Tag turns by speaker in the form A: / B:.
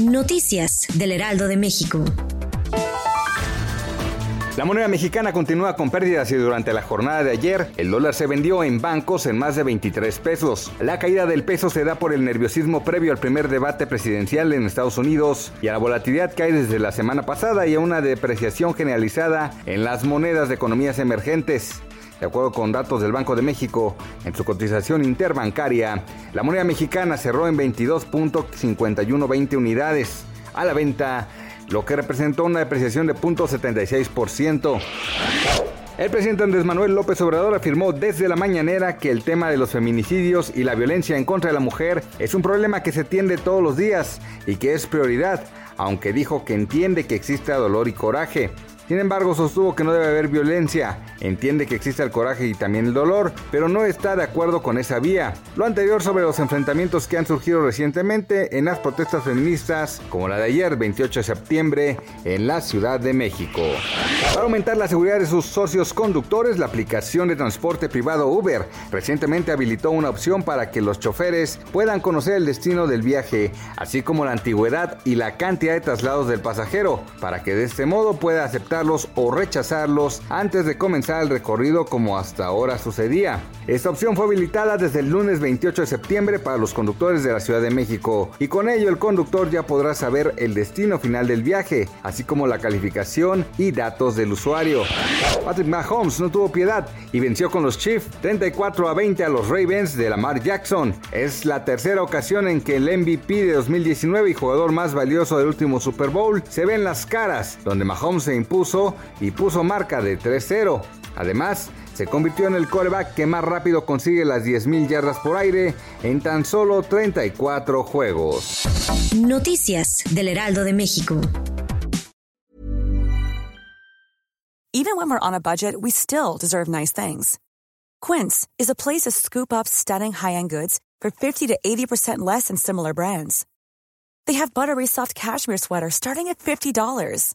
A: Noticias del Heraldo de México.
B: La moneda mexicana continúa con pérdidas y durante la jornada de ayer el dólar se vendió en bancos en más de 23 pesos. La caída del peso se da por el nerviosismo previo al primer debate presidencial en Estados Unidos y a la volatilidad que hay desde la semana pasada y a una depreciación generalizada en las monedas de economías emergentes. De acuerdo con datos del Banco de México, en su cotización interbancaria, la moneda mexicana cerró en 22.5120 unidades. A la venta lo que representó una depreciación de 0.76%. El presidente Andrés Manuel López Obrador afirmó desde la mañanera que el tema de los feminicidios y la violencia en contra de la mujer es un problema que se tiende todos los días y que es prioridad, aunque dijo que entiende que existe dolor y coraje. Sin embargo, sostuvo que no debe haber violencia, entiende que existe el coraje y también el dolor, pero no está de acuerdo con esa vía. Lo anterior sobre los enfrentamientos que han surgido recientemente en las protestas feministas, como la de ayer, 28 de septiembre, en la Ciudad de México. Para aumentar la seguridad de sus socios conductores, la aplicación de transporte privado Uber recientemente habilitó una opción para que los choferes puedan conocer el destino del viaje, así como la antigüedad y la cantidad de traslados del pasajero, para que de este modo pueda aceptar o rechazarlos antes de comenzar el recorrido como hasta ahora sucedía. Esta opción fue habilitada desde el lunes 28 de septiembre para los conductores de la Ciudad de México y con ello el conductor ya podrá saber el destino final del viaje, así como la calificación y datos del usuario. Patrick Mahomes no tuvo piedad y venció con los Chiefs 34 a 20 a los Ravens de Lamar Jackson. Es la tercera ocasión en que el MVP de 2019 y jugador más valioso del último Super Bowl se ven las caras, donde Mahomes se impuso y puso marca de 3-0. Además, se convirtió en el coreback que más rápido consigue las 10.000 yardas por aire en tan solo 34 juegos.
A: Noticias del Heraldo de México.
C: Even when we're on a budget, we still deserve nice things. Quince is a place to scoop up stunning high-end goods for 50 to 80% less than similar brands. They have buttery soft cashmere sweaters starting at $50